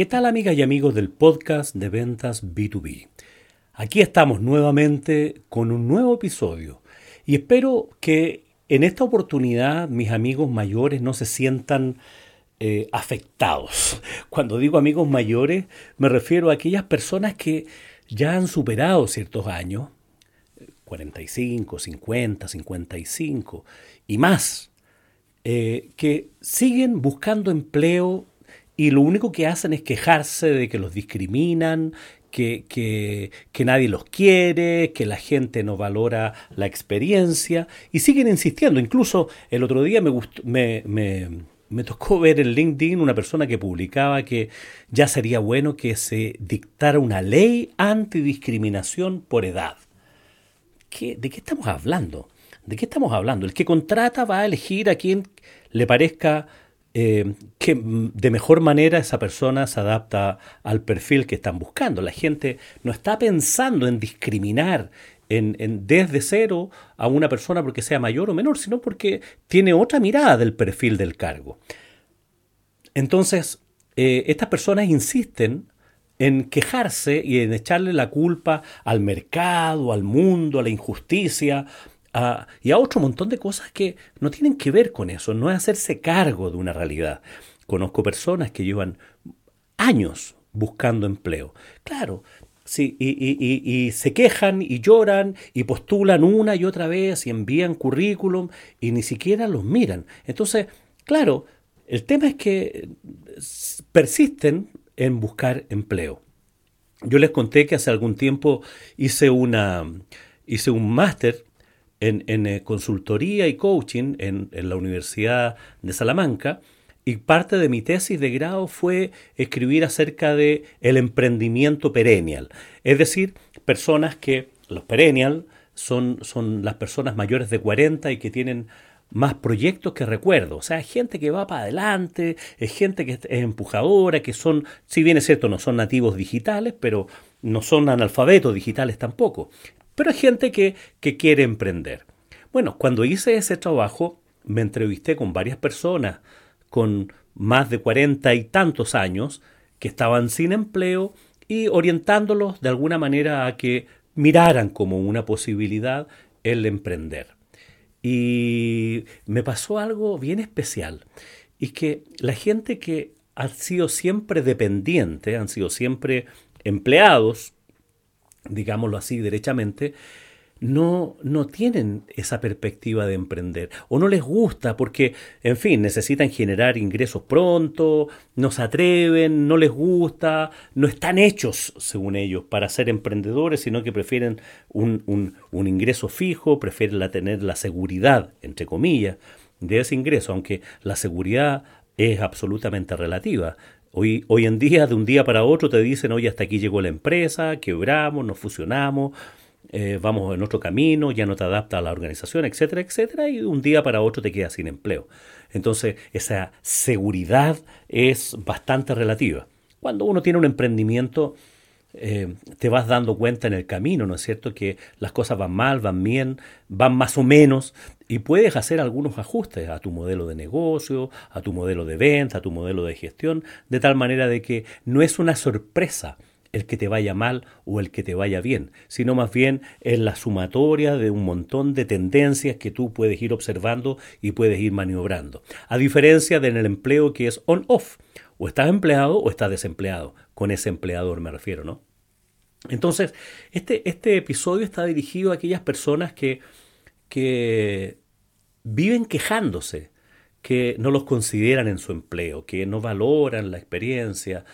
¿qué tal amigas y amigos del podcast de ventas B2B? Aquí estamos nuevamente con un nuevo episodio y espero que en esta oportunidad mis amigos mayores no se sientan eh, afectados. Cuando digo amigos mayores me refiero a aquellas personas que ya han superado ciertos años, 45, 50, 55 y más, eh, que siguen buscando empleo y lo único que hacen es quejarse de que los discriminan, que, que, nadie los quiere, que la gente no valora la experiencia y siguen insistiendo. Incluso el otro día me, me, me, me, tocó ver en LinkedIn una persona que publicaba que ya sería bueno que se dictara una ley antidiscriminación por edad. ¿Qué, ¿De qué estamos hablando? ¿De qué estamos hablando? El que contrata va a elegir a quien le parezca eh, que de mejor manera esa persona se adapta al perfil que están buscando. La gente no está pensando en discriminar en, desde cero a una persona porque sea mayor o menor, sino porque tiene otra mirada del perfil del cargo. Entonces, eh, estas personas insisten en quejarse y en echarle la culpa al mercado, al mundo, a la injusticia, y a otro montón de cosas que no tienen que ver con eso, no es hacerse cargo de una realidad. Conozco personas que llevan años buscando empleo. Claro, sí, y, se quejan y lloran y postulan una y otra vez y envían currículum y ni siquiera los miran. Entonces, claro, el tema es que persisten en buscar empleo. Yo les conté que hace algún tiempo hice una hice un máster en, eh, consultoría y coaching en, la Universidad de Salamanca y parte de mi tesis de grado fue escribir acerca de el emprendimiento perennial, es decir, personas que los perennial son, son las personas mayores de 40 y que tienen más proyectos que recuerdo. O sea, es gente que va para adelante, es gente que es empujadora, que son, si bien es cierto, no son nativos digitales, pero no son analfabetos digitales tampoco pero hay gente que, que quiere emprender. Bueno, cuando hice ese trabajo, me entrevisté con varias personas con más de cuarenta y tantos años que estaban sin empleo y orientándolos de alguna manera a que miraran como una posibilidad el emprender. Y me pasó algo bien especial, y que la gente que ha sido siempre dependiente, han sido siempre empleados digámoslo así derechamente, no, no tienen esa perspectiva de emprender o no les gusta porque, en fin, necesitan generar ingresos pronto, no se atreven, no les gusta, no están hechos, según ellos, para ser emprendedores, sino que prefieren un, un, un ingreso fijo, prefieren la, tener la seguridad, entre comillas, de ese ingreso, aunque la seguridad es absolutamente relativa. Hoy, hoy en día, de un día para otro, te dicen, oye, hasta aquí llegó la empresa, quebramos, nos fusionamos, eh, vamos en otro camino, ya no te adapta a la organización, etcétera, etcétera, y de un día para otro te quedas sin empleo. Entonces, esa seguridad es bastante relativa. Cuando uno tiene un emprendimiento, eh, te vas dando cuenta en el camino, ¿no es cierto? Que las cosas van mal, van bien, van más o menos, y puedes hacer algunos ajustes a tu modelo de negocio, a tu modelo de venta, a tu modelo de gestión, de tal manera de que no es una sorpresa el que te vaya mal o el que te vaya bien, sino más bien es la sumatoria de un montón de tendencias que tú puedes ir observando y puedes ir maniobrando. A diferencia de en el empleo que es on-off, o estás empleado o estás desempleado, con ese empleador me refiero, ¿no? Entonces, este, este episodio está dirigido a aquellas personas que, que viven quejándose, que no los consideran en su empleo, que no valoran la experiencia,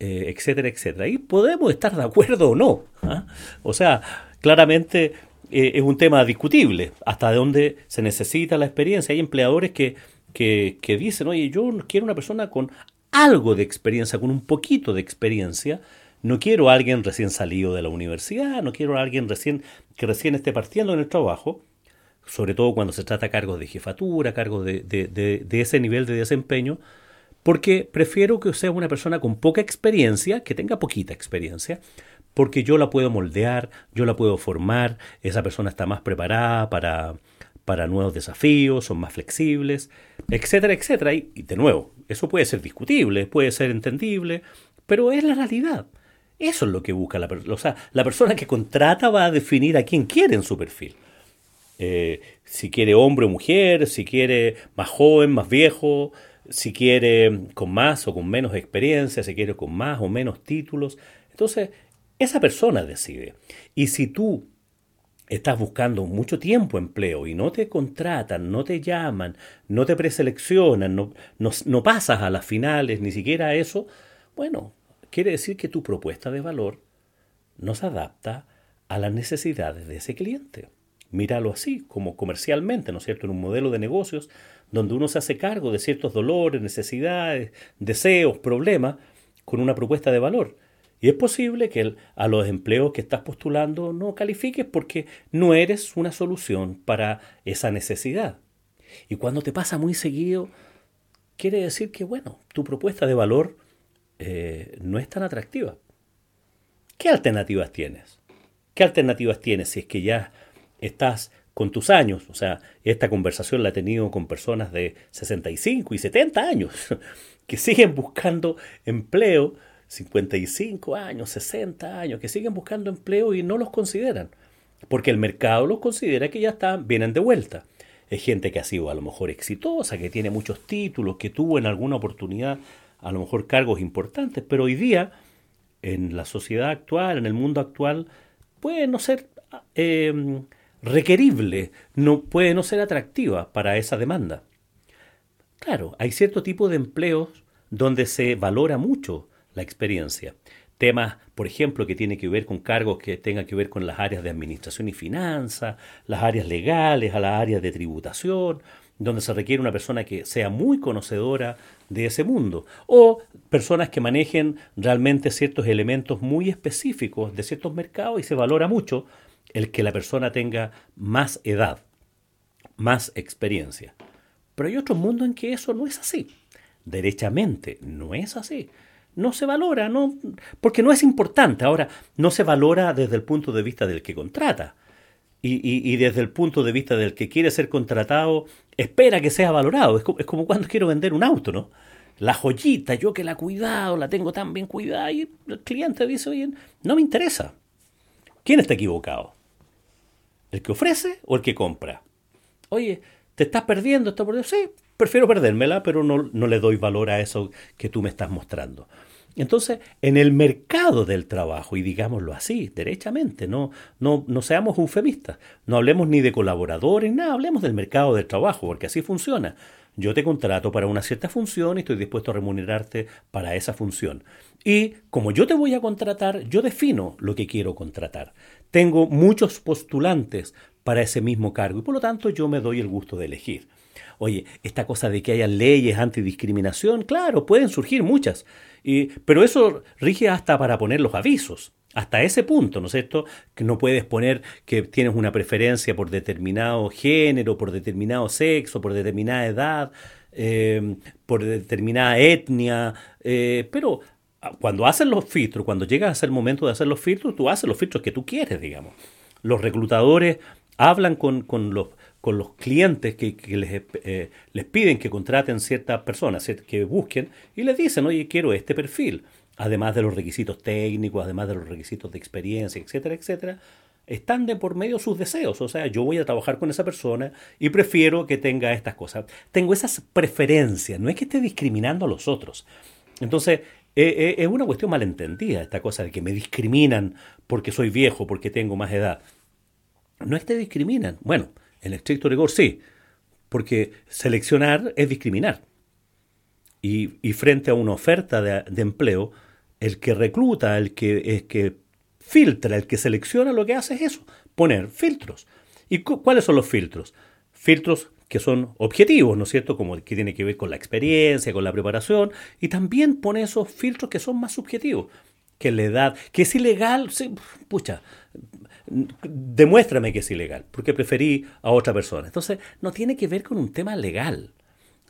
eh, etcétera, etcétera. Y podemos estar de acuerdo o no. ¿ah? O sea, claramente eh, es un tema discutible, hasta dónde se necesita la experiencia. Hay empleadores que, que, que dicen, oye, yo quiero una persona con algo de experiencia, con un poquito de experiencia, no quiero a alguien recién salido de la universidad, no quiero a alguien recién, que recién esté partiendo en el trabajo, sobre todo cuando se trata de cargos de jefatura, cargos de, de, ese nivel de desempeño, porque prefiero que sea una persona con poca experiencia, que tenga poquita experiencia, porque yo la puedo moldear, yo la puedo formar, esa persona está más preparada para, para nuevos desafíos, son más flexibles, etcétera, etcétera. Y, de nuevo, eso puede ser discutible, puede ser entendible, pero es la realidad. Eso es lo que busca la persona. O sea, la persona que contrata va a definir a quién quiere en su perfil. Eh, si quiere hombre o mujer, si quiere más joven, más viejo, si quiere con más o con menos experiencia, si quiere con más o menos títulos. Entonces, esa persona decide. Y si tú estás buscando mucho tiempo empleo y no te contratan, no te llaman, no te preseleccionan, no, no, pasas a las finales, ni siquiera a eso, bueno, quiere decir que tu propuesta de valor no se adapta a las necesidades de ese cliente. Míralo así, como comercialmente, ¿no es cierto? En un modelo de negocios donde uno se hace cargo de ciertos dolores, necesidades, deseos, problemas, con una propuesta de valor. Y es posible que a los empleos que estás postulando no califiques porque no eres una solución para esa necesidad. Y cuando te pasa muy seguido, quiere decir que, bueno, tu propuesta de valor eh, no es tan atractiva. ¿Qué alternativas tienes? ¿Qué alternativas tienes si es que ya estás con tus años? O sea, esta conversación la he tenido con personas de 65 y 70 años que siguen buscando empleo 55 años, 60 años, que siguen buscando empleo y no los consideran, porque el mercado los considera que ya están, vienen de vuelta. Es gente que ha sido a lo mejor exitosa, que tiene muchos títulos, que tuvo en alguna oportunidad a lo mejor cargos importantes, pero hoy día, en la sociedad actual, en el mundo actual, puede no ser eh, requerible, no, puede no ser atractiva para esa demanda. Claro, hay cierto tipo de empleos donde se valora mucho la experiencia. Temas, por ejemplo, que tienen que ver con cargos que tengan que ver con las áreas de administración y finanzas, las áreas legales, a las áreas de tributación, donde se requiere una persona que sea muy conocedora de ese mundo, o personas que manejen realmente ciertos elementos muy específicos de ciertos mercados y se valora mucho el que la persona tenga más edad, más experiencia. Pero hay otro mundo en que eso no es así. Derechamente, no es así no se valora, no, porque no es importante. Ahora, no se valora desde el punto de vista del que contrata. Y, desde el punto de vista del que quiere ser contratado, espera que sea valorado. Es como, cuando quiero vender un auto, ¿no? La joyita, yo que la he cuidado, la tengo tan bien cuidada, y el cliente dice, oye, no me interesa. ¿Quién está equivocado? ¿El que ofrece o el que compra? Oye, te estás perdiendo, estás perdiendo. Sí, prefiero perdérmela, pero no, no le doy valor a eso que tú me estás mostrando. Entonces, en el mercado del trabajo, y digámoslo así, derechamente, no, no, no seamos eufemistas, no hablemos ni de colaboradores, nada, hablemos del mercado del trabajo, porque así funciona. Yo te contrato para una cierta función y estoy dispuesto a remunerarte para esa función. Y como yo te voy a contratar, yo defino lo que quiero contratar. Tengo muchos postulantes para ese mismo cargo y por lo tanto yo me doy el gusto de elegir. Oye, esta cosa de que haya leyes antidiscriminación, claro, pueden surgir muchas, y, pero eso rige hasta para poner los avisos. Hasta ese punto, ¿no es cierto? Que no puedes poner que tienes una preferencia por determinado género, por determinado sexo, por determinada edad, eh, por determinada etnia, eh, pero cuando haces los filtros, cuando llegas a ser el momento de hacer los filtros, tú haces los filtros que tú quieres, digamos. Los reclutadores hablan con, con los con los clientes que, les, eh, les, piden que contraten ciertas personas, que busquen, y les dicen, oye, quiero este perfil, además de los requisitos técnicos, además de los requisitos de experiencia, etcétera, etcétera, están de por medio sus deseos. O sea, yo voy a trabajar con esa persona y prefiero que tenga estas cosas. Tengo esas preferencias, no es que esté discriminando a los otros. Entonces, eh, eh, es una cuestión malentendida esta cosa de que me discriminan porque soy viejo, porque tengo más edad. No es que te discriminan. Bueno, en estricto rigor sí, porque seleccionar es discriminar. Y, frente a una oferta de, empleo, el que recluta, el que, es que filtra, el que selecciona, lo que hace es eso, poner filtros. ¿Y cuáles son los filtros? Filtros que son objetivos, ¿no es cierto? Como que tiene que ver con la experiencia, con la preparación, y también pone esos filtros que son más subjetivos, que la edad, que es ilegal, pucha, demuéstrame que es ilegal, porque preferí a otra persona. Entonces, no tiene que ver con un tema legal,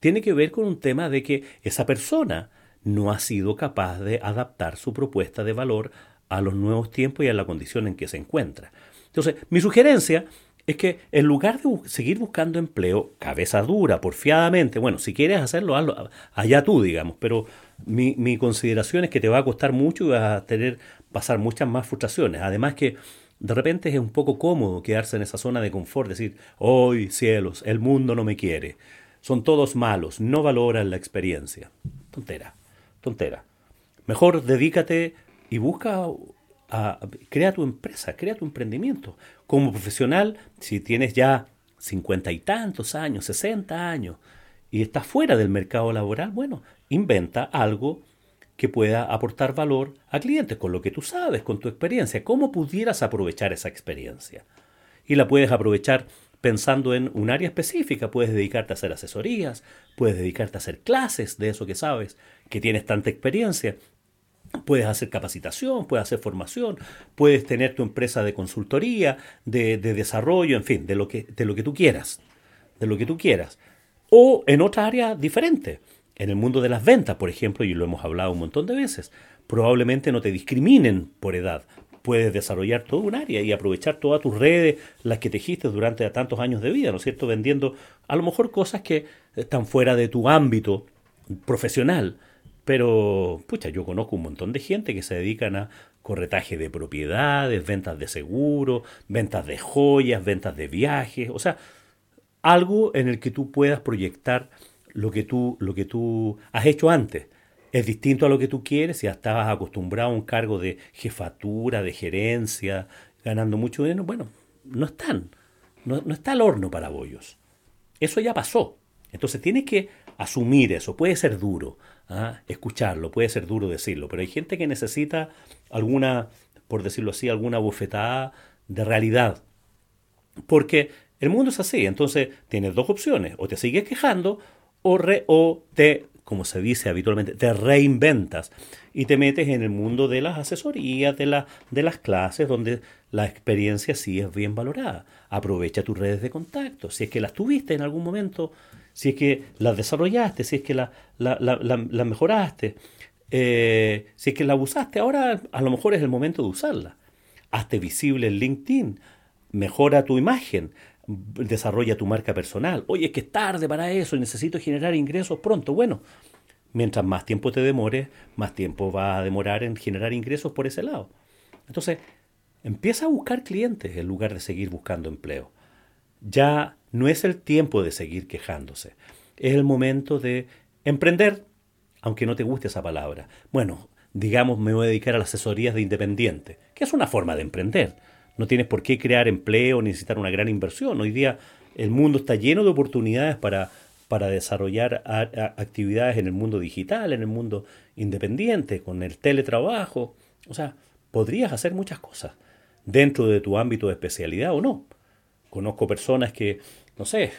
tiene que ver con un tema de que esa persona no ha sido capaz de adaptar su propuesta de valor a los nuevos tiempos y a la condición en que se encuentra. Entonces, mi sugerencia es que en lugar de seguir buscando empleo, cabeza dura, porfiadamente, bueno, si quieres hacerlo, hazlo allá tú, digamos, pero mi, mi consideración es que te va a costar mucho y vas a tener, pasar muchas más frustraciones. Además que de repente es un poco cómodo quedarse en esa zona de confort, decir, hoy cielos, el mundo no me quiere, son todos malos, no valoran la experiencia. Tontera, tontera. Mejor dedícate y busca crea tu empresa, crea tu emprendimiento. Como profesional, si tienes ya cincuenta y tantos años, sesenta años, y estás fuera del mercado laboral, bueno, inventa algo que pueda aportar valor a clientes con lo que tú sabes, con tu experiencia. ¿Cómo pudieras aprovechar esa experiencia? Y la puedes aprovechar pensando en un área específica. Puedes dedicarte a hacer asesorías, puedes dedicarte a hacer clases de eso que sabes, que tienes tanta experiencia. Puedes hacer capacitación, puedes hacer formación, puedes tener tu empresa de consultoría, de, desarrollo, en fin, de lo, que, de lo que tú quieras, de lo que tú quieras. O en otra área diferente, en el mundo de las ventas, por ejemplo, y lo hemos hablado un montón de veces, probablemente no te discriminen por edad. Puedes desarrollar todo un área y aprovechar todas tus redes, las que tejiste durante tantos años de vida, ¿no es cierto? Vendiendo a lo mejor cosas que están fuera de tu ámbito profesional, pero, pucha, yo conozco un montón de gente que se dedican a corretaje de propiedades, ventas de seguro, ventas de joyas, ventas de viajes, o sea, algo en el que tú puedas proyectar lo que tú, lo que tú has hecho antes. Es distinto a lo que tú quieres, si estabas acostumbrado a un cargo de jefatura, de gerencia, ganando mucho dinero, bueno, no están, no, no está el horno para bollos. Eso ya pasó. Entonces tienes que asumir eso. Puede ser duro ¿ah? escucharlo, puede ser duro decirlo, pero hay gente que necesita alguna, por decirlo así, alguna bufetada de realidad. Porque el mundo es así, entonces tienes dos opciones, o te sigues quejando o, re, o te, como se dice habitualmente, te reinventas y te metes en el mundo de las asesorías, de, la, de las clases, donde la experiencia sí es bien valorada. Aprovecha tus redes de contacto, si es que las tuviste en algún momento si es que la desarrollaste, si es que la, la, mejoraste, eh, si es que la usaste, ahora a lo mejor es el momento de usarla. Hazte visible en LinkedIn, mejora tu imagen, desarrolla tu marca personal. Oye, es que es tarde para eso y necesito generar ingresos pronto. Bueno, mientras más tiempo te demores, más tiempo va a demorar en generar ingresos por ese lado. Entonces, empieza a buscar clientes en lugar de seguir buscando empleo. Ya no es el tiempo de seguir quejándose. Es el momento de emprender, aunque no te guste esa palabra. Bueno, digamos, me voy a dedicar a las asesorías de independiente, que es una forma de emprender. No tienes por qué crear empleo necesitar una gran inversión. Hoy día el mundo está lleno de oportunidades para, para desarrollar actividades en el mundo digital, en el mundo independiente, con el teletrabajo. O sea, podrías hacer muchas cosas dentro de tu ámbito de especialidad o no. Conozco personas que no sé,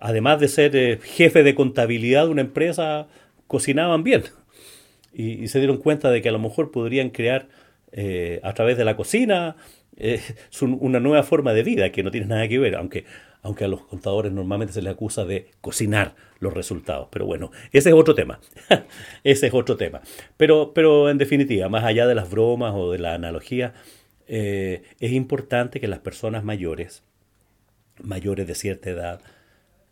además de ser eh, jefe de contabilidad de una empresa, cocinaban bien. Y, se dieron cuenta de que a lo mejor podrían crear eh, a través de la cocina eh, una nueva forma de vida que no tiene nada que ver, aunque, aunque a los contadores normalmente se les acusa de cocinar los resultados. Pero bueno, ese es otro tema. ese es otro tema. Pero, pero en definitiva, más allá de las bromas o de la analogía, es importante que las personas mayores mayores de cierta edad,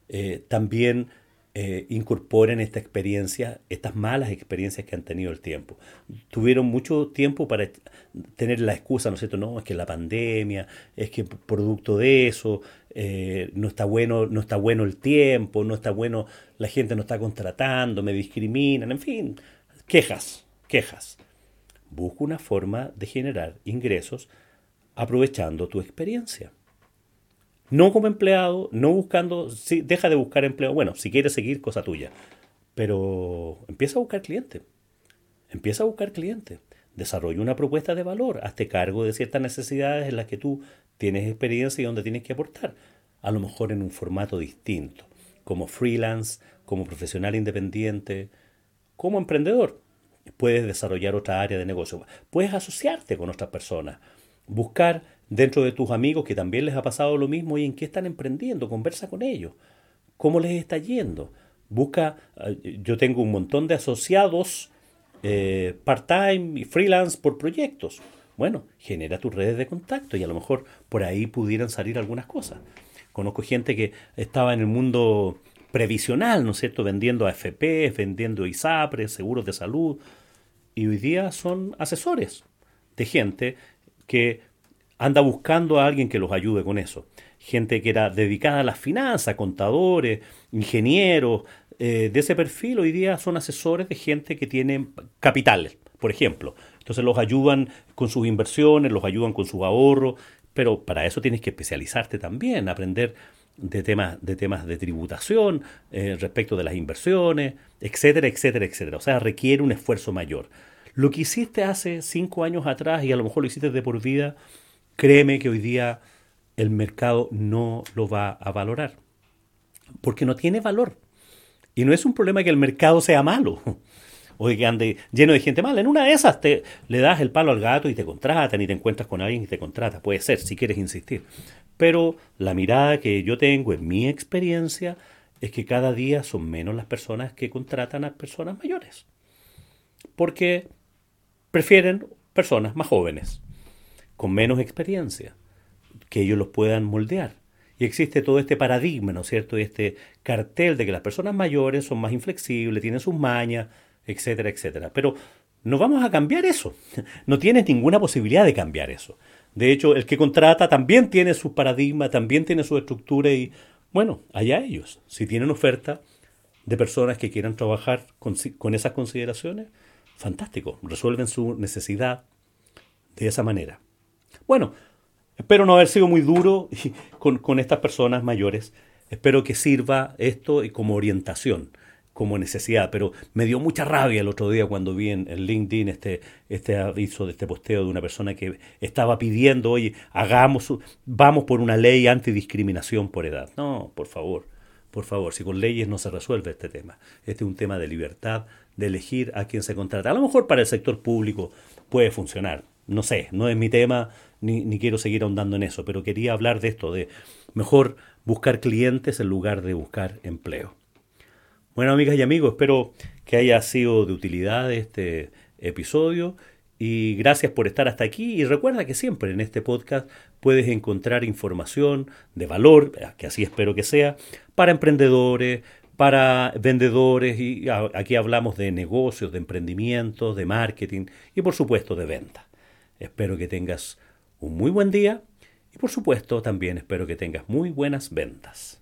eh, también eh, incorporen esta experiencia, estas malas experiencias que han tenido el tiempo. Tuvieron mucho tiempo para tener la excusa, ¿no es cierto? No, es que la pandemia, es que producto de eso, eh, no está bueno, no está bueno el tiempo, no está bueno, la gente no está contratando, me discriminan, en fin, quejas, quejas. Busca una forma de generar ingresos aprovechando tu experiencia. No como empleado, no buscando, sí, deja de buscar empleo. Bueno, si quieres seguir, cosa tuya. Pero empieza a buscar cliente. Empieza a buscar cliente. Desarrolla una propuesta de valor. Hazte cargo de ciertas necesidades en las que tú tienes experiencia y donde tienes que aportar. A lo mejor en un formato distinto. Como freelance, como profesional independiente, como emprendedor. Puedes desarrollar otra área de negocio. Puedes asociarte con otras personas. Buscar dentro de tus amigos que también les ha pasado lo mismo y en qué están emprendiendo, conversa con ellos, cómo les está yendo. Busca, eh, yo tengo un montón de asociados eh, part-time y freelance por proyectos. Bueno, genera tus redes de contacto y a lo mejor por ahí pudieran salir algunas cosas. Conozco gente que estaba en el mundo previsional, ¿no es cierto?, vendiendo AFP, vendiendo ISAPRES, seguros de salud, y hoy día son asesores de gente que anda buscando a alguien que los ayude con eso. Gente que era dedicada a las finanzas, contadores, ingenieros, eh, de ese perfil, hoy día son asesores de gente que tiene capitales, por ejemplo. Entonces los ayudan con sus inversiones, los ayudan con sus ahorros, pero para eso tienes que especializarte también, aprender de temas de, temas de tributación, eh, respecto de las inversiones, etcétera, etcétera, etcétera. O sea, requiere un esfuerzo mayor. Lo que hiciste hace cinco años atrás y a lo mejor lo hiciste de por vida, créeme que hoy día el mercado no lo va a valorar. Porque no tiene valor. Y no es un problema que el mercado sea malo o que ande lleno de gente mala. En una de esas te, le das el palo al gato y te contratan y te encuentras con alguien y te contrata. Puede ser, si quieres insistir. Pero la mirada que yo tengo en mi experiencia es que cada día son menos las personas que contratan a personas mayores. Porque prefieren personas más jóvenes, con menos experiencia, que ellos los puedan moldear. Y existe todo este paradigma, ¿no es cierto? Y este cartel de que las personas mayores son más inflexibles, tienen sus mañas, etcétera, etcétera. Pero no vamos a cambiar eso. No tienes ninguna posibilidad de cambiar eso. De hecho, el que contrata también tiene su paradigma, también tiene su estructura y, bueno, allá ellos. Si tienen oferta de personas que quieran trabajar con, con esas consideraciones, fantástico. Resuelven su necesidad de esa manera. Bueno, Espero no haber sido muy duro con, estas personas mayores. Espero que sirva esto como orientación, como necesidad. Pero me dio mucha rabia el otro día cuando vi en, LinkedIn este, este aviso de este posteo de una persona que estaba pidiendo, oye, hagamos, vamos por una ley antidiscriminación por edad. No, por favor, por favor, si con leyes no se resuelve este tema. Este es un tema de libertad, de elegir a quién se contrata. A lo mejor para el sector público puede funcionar. No sé, no es mi tema, ni, quiero seguir ahondando en eso, pero quería hablar de esto, de mejor buscar clientes en lugar de buscar empleo. Bueno, amigas y amigos, espero que haya sido de utilidad este episodio y gracias por estar hasta aquí y recuerda que siempre en este podcast puedes encontrar información de valor, que así espero que sea, para emprendedores, para vendedores y aquí hablamos de negocios, de emprendimientos, de marketing y por supuesto de venta. Espero que tengas un muy buen día y por supuesto también espero que tengas muy buenas ventas.